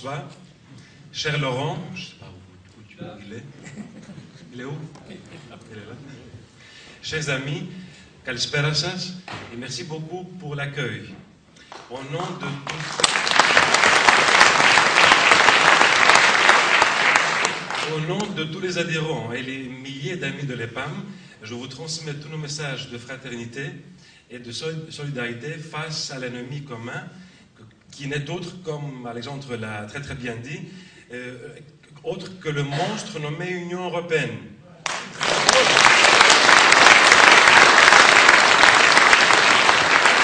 François, cher Laurent, je ne sais pas où, tu, il est. Il est où? Il est là. Chers amis, Kalispera et merci beaucoup pour l'accueil. Au nom de Au nom de tous les adhérents et les milliers d'amis de l'EPAM, je vous transmets tous nos messages de fraternité et de solidarité face à l'ennemi commun, qui n'est autre, comme Alexandre l'a très très bien dit, euh, autre que le monstre nommé Union européenne.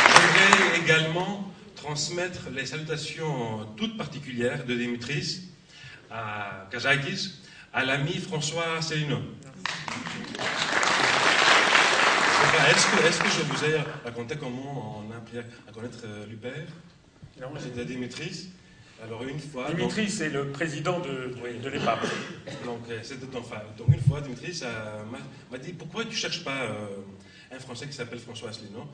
Je vais également transmettre les salutations toutes particulières de Dimitris à Kazakis, à l'ami François Célineau. Est-ce que, je vous ai raconté comment on a appris à connaître Lubert Non, c'était Dimitris. Alors une fois. Dimitris, c'est le président de, de l'EPAP. Donc, euh, donc une fois, Dimitris m'a dit Pourquoi tu ne cherches pas euh, un Français qui s'appelle François Asselineau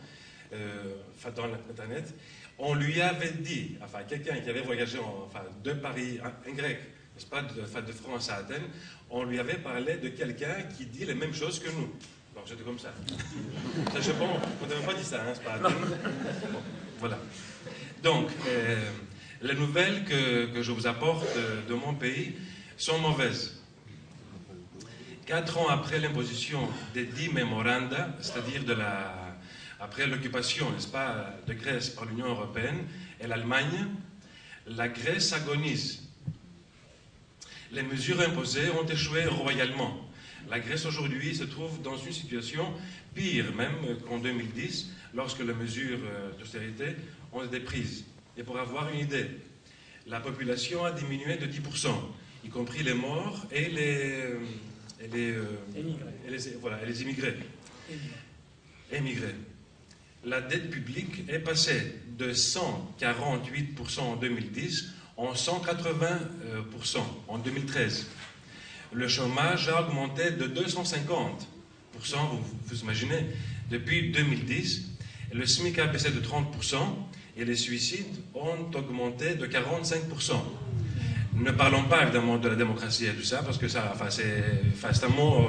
dans l'internet On lui avait dit, enfin quelqu'un qui avait voyagé enfin, de Paris, un grec, n'est-ce pas, de, de France à Athènes, on lui avait parlé de quelqu'un qui dit les mêmes choses que nous. Donc j'étais comme ça. ça je pense, on n'avait pas dit ça, hein, c'est pas Athènes. voilà. Donc, euh, les nouvelles que, je vous apporte de, mon pays sont mauvaises. Quatre ans après l'imposition des dix memoranda, c'est-à-dire après l'occupation, n'est-ce pas, de Grèce par l'Union européenne et l'Allemagne, la Grèce agonise les mesures imposées ont échoué royalement. La Grèce aujourd'hui se trouve dans une situation pire même qu'en 2010, lorsque les mesures euh, d'austérité ont été prises. Et pour avoir une idée, la population a diminué de 10%, y compris les morts et les, et les, euh, voilà, et les immigrés. Émigrés. La dette publique est passée de 148% en 2010 en 180% en 2013. Le chômage a augmenté de 250%, vous, vous imaginez, depuis 2010. Le SMIC a baissé de 30% et les suicides ont augmenté de 45%. Ne parlons pas évidemment de la démocratie et tout ça, parce que ça, enfin, c'est fastement. Euh,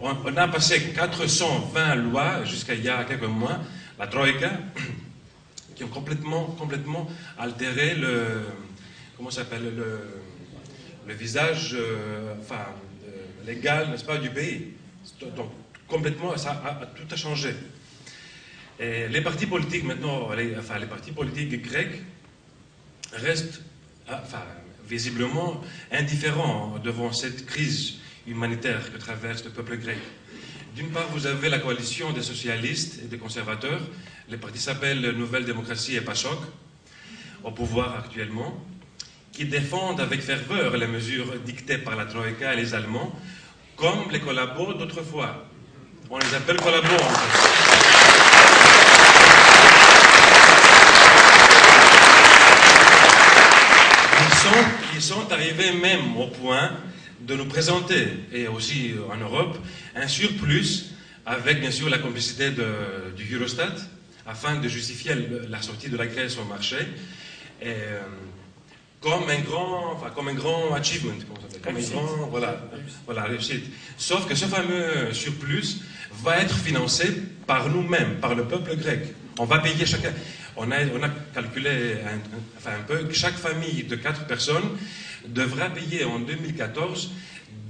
on, a passé 420 lois jusqu'à il y a quelques mois, la Troïka, qui ont complètement, complètement altéré le, comment s'appelle, le, visage euh, enfin, euh, légal, n'est-ce pas, du pays. Donc, complètement, tout a changé. Les partis politiques maintenant, enfin, les partis politiques grecs restent, enfin, visiblement indifférents devant cette crise humanitaire que traverse le peuple grec. D'une part, vous avez la coalition des socialistes et des conservateurs. Les partis s'appellent Nouvelle Démocratie et PASOK, au pouvoir actuellement qui défendent avec ferveur les mesures dictées par la Troïka et les Allemands, comme les collabos d'autrefois. On les appelle collabos. Ils sont, ils sont arrivés même au point de nous présenter, et aussi en Europe, un surplus avec bien sûr la complicité de, du Eurostat, afin de justifier la sortie de la Grèce au marché. Et, euh, comme un grand, enfin, comme un grand achievement, comme un grand, voilà, voilà, réussite. Sauf que ce fameux surplus va être financé par nous-mêmes, par le peuple grec. On va payer chacun. On a, on a calculé un, enfin, un peu que chaque famille de quatre personnes devra payer en 2014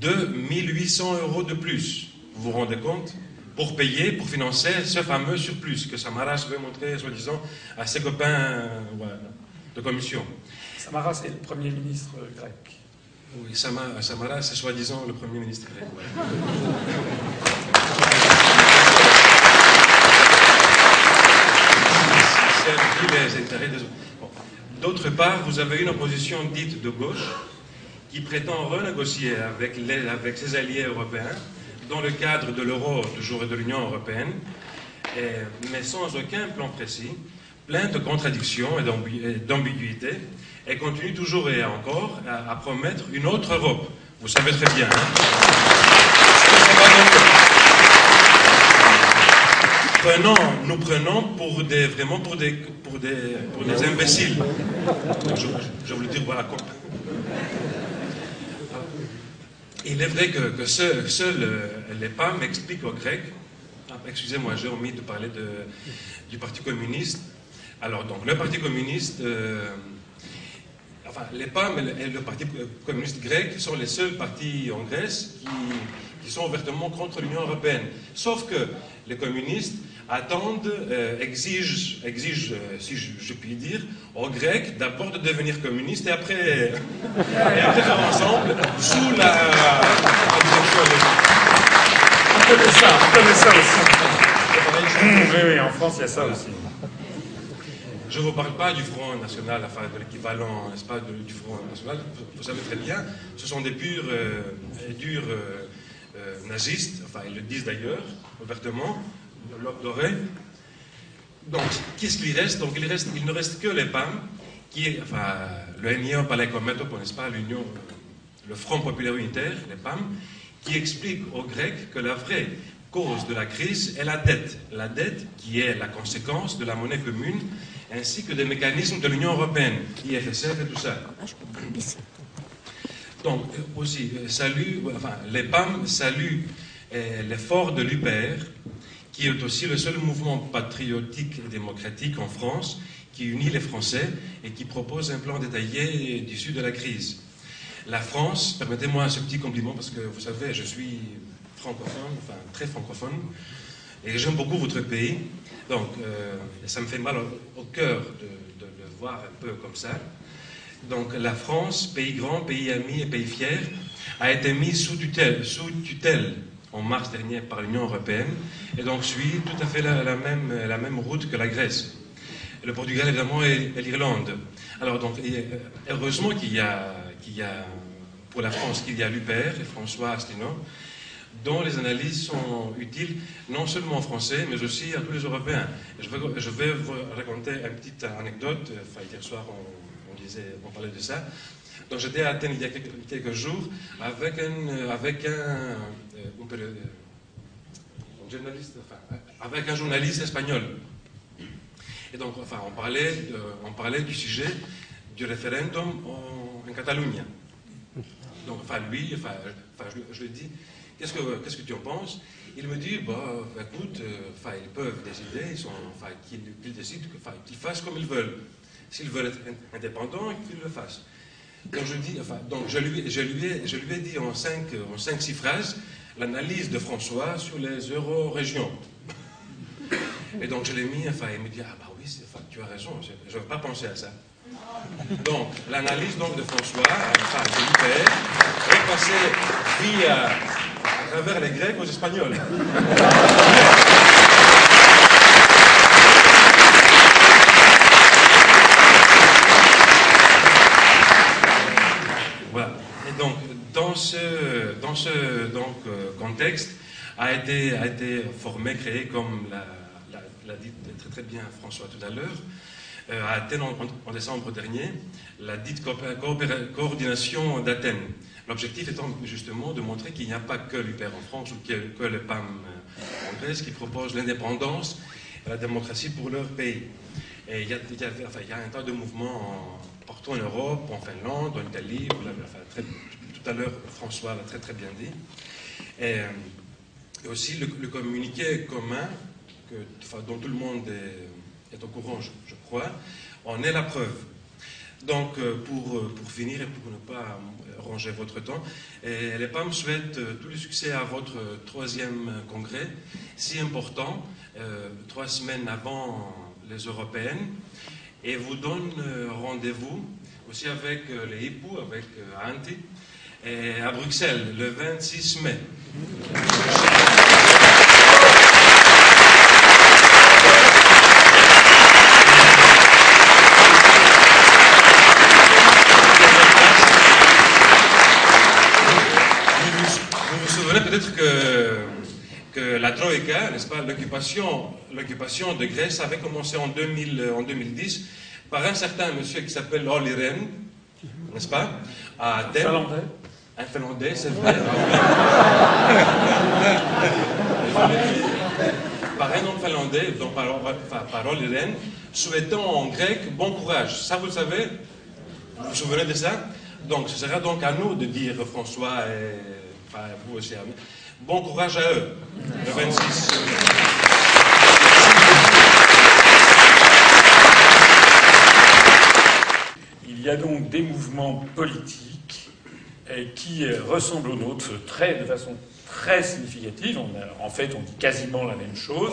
2800 euros de plus. Vous vous rendez compte? Pour payer, pour financer ce fameux surplus que Samaras veut montrer, soi-disant, à ses copains de commission. Samaras est le Premier ministre grec. Oui, Samaras c'est soi-disant le Premier ministre grec. part, vous avez une opposition dite de gauche qui prétend renégocier avec, avec ses alliés européens dans le cadre de l'euro toujours et de l'Union européenne, mais sans aucun plan précis, plein de contradictions et d'ambiguïtés, et continue toujours et encore à, promettre une autre Europe. Vous savez très bien. Hein nous prenons pour des, vraiment pour des, pour des, pour des imbéciles. Je, je voulais dire, voilà quoi. Il est vrai que, que seuls seul, les PAM expliquent aux Grecs. Ah, Excusez-moi, j'ai omis de parler du Parti communiste. Alors, donc, le Parti communiste, euh, enfin, les PAM et le Parti communiste grec sont les seuls partis en Grèce qui sont ouvertement contre l'Union européenne. Sauf que les communistes attendent, euh, exigent, exigent euh, si je, je, puis dire, aux Grecs d'abord de devenir communistes et après, et après faire ensemble sous la, On connaît ça, on connaît ça aussi. oui, oui, en France, il y a ça aussi. Je ne vous parle pas du Front National, enfin de l'équivalent, n'est-ce pas, de, du Front National. Vous savez très bien, ce sont des purs euh, durs euh, euh, nazistes, enfin ils le disent d'ailleurs, ouvertement, l'ordre doré. Donc, qu'est-ce qu'il reste? Donc, il, reste, il ne reste que les PAM, qui est, enfin, le NIO Palaicometo, n'est-ce pas, l'Union, le Front Populaire Unitaire, les PAM, qui explique aux Grecs que la vraie cause de la crise est la dette. La dette qui est la conséquence de la monnaie commune ainsi que des mécanismes de l'Union européenne, IFSF et tout ça. Donc, aussi, salut, enfin, les PAM saluent eh, l'effort de l'UPR, qui est aussi le seul mouvement patriotique et démocratique en France qui unit les Français et qui propose un plan détaillé d'issue de la crise. La France, permettez-moi ce petit compliment parce que vous savez, je suis francophone, enfin très francophone, et j'aime beaucoup votre pays. Donc, euh, ça me fait mal au, cœur de, le voir un peu comme ça. Donc, la France, pays grand, pays ami et pays fier, a été mise sous tutelle en mars dernier par l'Union européenne et donc suit tout à fait la, même, la même route que la Grèce. Le Portugal, évidemment, et, l'Irlande. Alors, donc, et, heureusement qu'il y, y, a, pour la France, qu'il y a l'UPR et François Asselineau, dont les analyses sont utiles non seulement en français, mais aussi à tous les Européens. Je vais, je vais vous raconter une petite anecdote. Enfin, hier soir, on, on, disait, on parlait de ça. Donc, j'étais à Athènes il y a quelques, jours avec un, peut le, un journaliste, avec un journaliste espagnol. Et donc, enfin, on parlait, on parlait du sujet du référendum en, Catalogne. Donc, enfin, lui, enfin, je, lui dis, Qu'est-ce que, qu'est-ce que tu en penses? Il me dit, bah, écoute, euh, ils peuvent décider, ils sont, qu'ils, décident, qu'ils fassent comme ils veulent. S'ils veulent être indépendants, qu'ils le fassent. Donc je, dis, enfin, donc je, lui, ai, dit en 5 en cinq, six phrases l'analyse de François sur les euro-régions. Et donc je l'ai mis, enfin, il me dit, ah bah oui, tu as raison, je n'avais pas pensé à ça. Donc, l'analyse donc, de François, enfin, de l'UPR, est passée via à travers les Grecs aux Espagnols. voilà. Et donc, dans ce, euh, contexte, a été, a été formé, créé, comme l'a dit très bien François tout à l'heure, euh, à Athènes en, décembre dernier, la dite coordination d'Athènes. L'objectif étant justement de montrer qu'il n'y a pas que l'UPR en France ou que, que le PAM en Grèce qui propose l'indépendance et la démocratie pour leur pays. Il y a, un tas de mouvements en, partout en Europe, en Finlande, en Italie, tout à l'heure François l'a très très bien dit. Et, et aussi le, communiqué commun dont tout le monde est, au courant, je, crois, en est la preuve. Donc, pour, pour finir et pour ne pas ronger votre temps, les PAM souhaitent tout le succès à votre troisième congrès, si important, euh, trois semaines avant les européennes, et vous donne rendez-vous aussi avec les époux, avec Anti, et à Bruxelles le 26 mai. peut-être que, que la Troïka, n'est-ce pas, l'occupation, l'occupation de Grèce avait commencé en, 2000, en 2010 par un certain monsieur qui s'appelle Olli Rehn, n'est-ce pas, à Athènes. Finlandais. Un Finlandais, c'est vrai. par par un homme finlandais, dont parole, parole Irène, souhaitant en grec bon courage. Ça, vous le savez? Vous vous souvenez de ça? Donc, ce sera donc à nous de dire, François et enfin, vous aussi, bon courage à eux, le 26. Il y a donc des mouvements politiques eh, qui eh, ressemblent aux nôtres de façon très significative. en fait, on dit quasiment la même chose,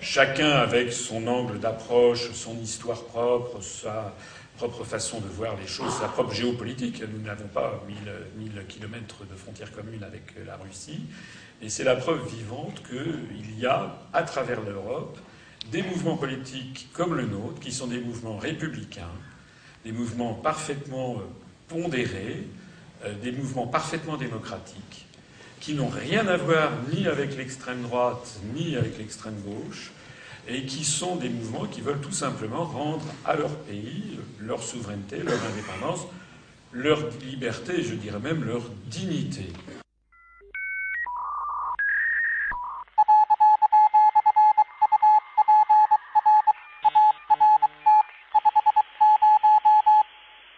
chacun avec son angle d'approche, son histoire propre, sa propre façon de voir les choses, sa propre géopolitique. Nous n'avons pas 1000, kilomètres de frontières communes avec la Russie. Et c'est la preuve vivante qu'il y a, à travers l'Europe, des mouvements politiques comme le nôtre, qui sont des mouvements républicains, des mouvements parfaitement euh, pondérés, euh, des mouvements parfaitement démocratiques, qui n'ont rien à voir ni avec l'extrême droite ni avec l'extrême gauche, et qui sont des mouvements qui veulent tout simplement rendre à leur pays leur souveraineté, leur indépendance, leur liberté, je dirais même leur dignité.